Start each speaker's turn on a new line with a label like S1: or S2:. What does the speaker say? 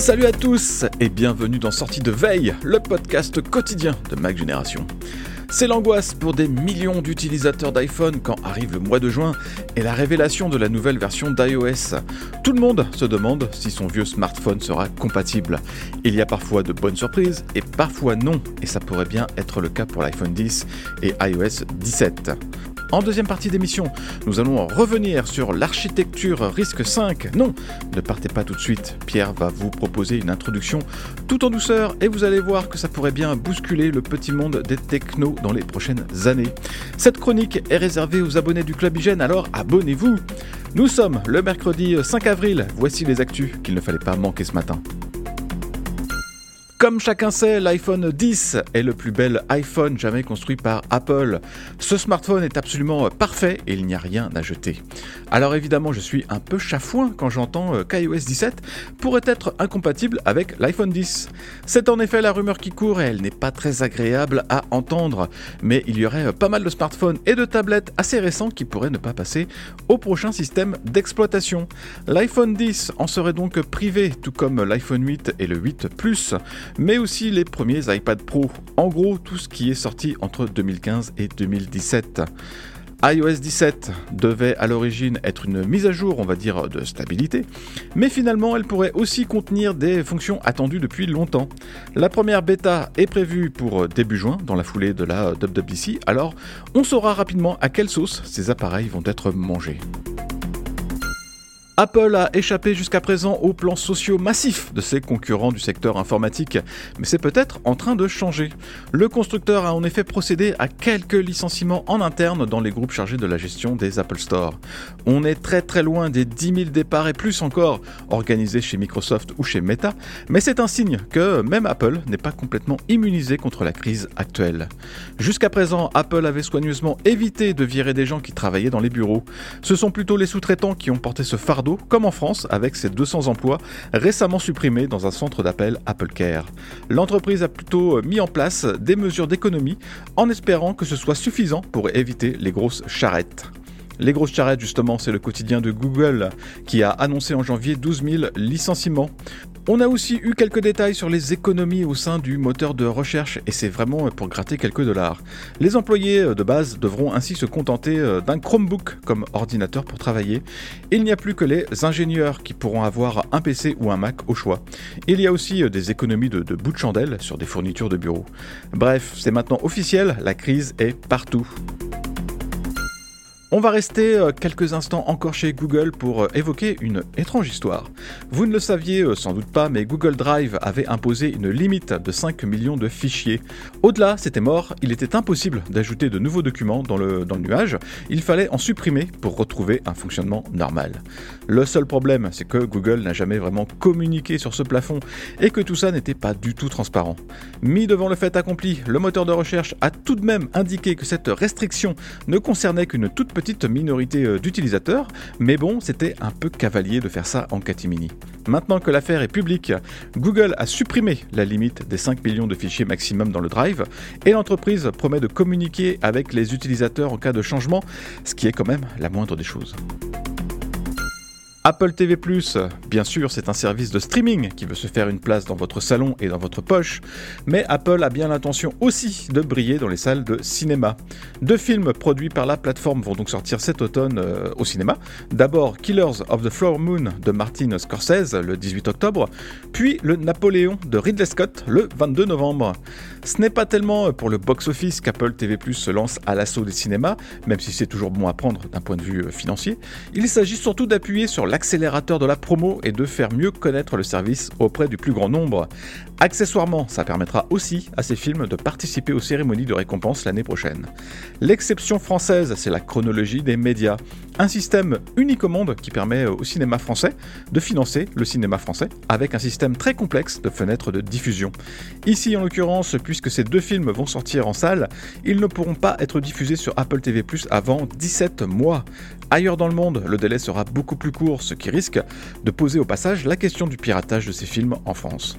S1: Salut à tous et bienvenue dans Sortie de Veille, le podcast quotidien de Mac Génération. C'est l'angoisse pour des millions d'utilisateurs d'iPhone quand arrive le mois de juin et la révélation de la nouvelle version d'iOS. Tout le monde se demande si son vieux smartphone sera compatible. Il y a parfois de bonnes surprises et parfois non, et ça pourrait bien être le cas pour l'iPhone 10 et iOS 17. En deuxième partie d'émission, nous allons revenir sur l'architecture risque 5. Non, ne partez pas tout de suite. Pierre va vous proposer une introduction tout en douceur et vous allez voir que ça pourrait bien bousculer le petit monde des technos dans les prochaines années. Cette chronique est réservée aux abonnés du Club Hygiène, alors abonnez-vous. Nous sommes le mercredi 5 avril. Voici les actus qu'il ne fallait pas manquer ce matin. Comme chacun sait, l'iPhone 10 est le plus bel iPhone jamais construit par Apple. Ce smartphone est absolument parfait et il n'y a rien à jeter. Alors évidemment, je suis un peu chafouin quand j'entends euh, qu'iOS 17 pourrait être incompatible avec l'iPhone 10. C'est en effet la rumeur qui court et elle n'est pas très agréable à entendre, mais il y aurait euh, pas mal de smartphones et de tablettes assez récents qui pourraient ne pas passer au prochain système d'exploitation. L'iPhone 10 en serait donc privé, tout comme l'iPhone 8 et le 8 Plus mais aussi les premiers iPad Pro. En gros, tout ce qui est sorti entre 2015 et 2017 iOS 17 devait à l'origine être une mise à jour, on va dire, de stabilité, mais finalement elle pourrait aussi contenir des fonctions attendues depuis longtemps. La première bêta est prévue pour début juin, dans la foulée de la WWDC, alors on saura rapidement à quelle sauce ces appareils vont être mangés. Apple a échappé jusqu'à présent aux plans sociaux massifs de ses concurrents du secteur informatique, mais c'est peut-être en train de changer. Le constructeur a en effet procédé à quelques licenciements en interne dans les groupes chargés de la gestion des Apple Store. On est très très loin des 10 000 départs et plus encore organisés chez Microsoft ou chez Meta, mais c'est un signe que même Apple n'est pas complètement immunisé contre la crise actuelle. Jusqu'à présent, Apple avait soigneusement évité de virer des gens qui travaillaient dans les bureaux. Ce sont plutôt les sous-traitants qui ont porté ce fardeau comme en France avec ses 200 emplois récemment supprimés dans un centre d'appel Apple Care. L'entreprise a plutôt mis en place des mesures d'économie en espérant que ce soit suffisant pour éviter les grosses charrettes. Les grosses charrettes, justement, c'est le quotidien de Google qui a annoncé en janvier 12 000 licenciements. On a aussi eu quelques détails sur les économies au sein du moteur de recherche et c'est vraiment pour gratter quelques dollars. Les employés de base devront ainsi se contenter euh, d'un Chromebook comme ordinateur pour travailler. Il n'y a plus que les ingénieurs qui pourront avoir un PC ou un Mac au choix. Il y a aussi euh, des économies de, de bout de chandelle sur des fournitures de bureau. Bref, c'est maintenant officiel, la crise est partout. On va rester euh, quelques instants encore chez Google pour euh, évoquer une étrange histoire. Vous ne le saviez euh, sans doute pas, mais Google Drive avait imposé une limite de 5 millions de fichiers. Au-delà, c'était mort, il était impossible d'ajouter de nouveaux documents dans le, dans le nuage, il fallait en supprimer pour retrouver un fonctionnement normal. Le seul problème, c'est que Google n'a jamais vraiment communiqué sur ce plafond et que tout ça n'était pas du tout transparent. Mis devant le fait accompli, le moteur de recherche a tout de même indiqué que cette restriction ne concernait qu'une toute petite petite minorité euh, d'utilisateurs, mais bon, c'était un peu cavalier de faire ça en catimini. Maintenant que l'affaire est publique, Google a supprimé la limite des 5 millions de fichiers maximum dans le Drive, et l'entreprise promet de communiquer avec les utilisateurs en cas de changement, ce qui est quand même la moindre des choses. Apple TV ⁇ bien sûr c'est un service de streaming qui veut se faire une place dans votre salon et dans votre poche, mais Apple a bien l'intention aussi de briller dans les salles de cinéma. Deux films produits par la plateforme vont donc sortir cet automne euh, au cinéma. D'abord Killers of the Flower Moon de Martin Scorsese le 18 octobre, puis le Napoléon de Ridley Scott le 22 novembre. Ce n'est pas tellement pour le box-office qu'Apple TV ⁇ se lance à l'assaut des cinémas, même si c'est toujours bon à prendre d'un point de vue euh, financier. Il s'agit surtout d'appuyer sur l'accélérateur de la promo et de faire mieux connaître le service auprès du plus grand nombre. Accessoirement, ça permettra aussi à ces films de participer aux cérémonies de récompense l'année prochaine. L'exception française, c'est la chronologie des médias, un système unique au monde qui permet au cinéma français de financer le cinéma français avec un système très complexe de fenêtres de diffusion. Ici, en l'occurrence, puisque ces deux films vont sortir en salle, ils ne pourront pas être diffusés sur Apple TV Plus avant 17 mois. Ailleurs dans le monde, le délai sera beaucoup plus court, ce qui risque de poser au passage la question du piratage de ces films en France.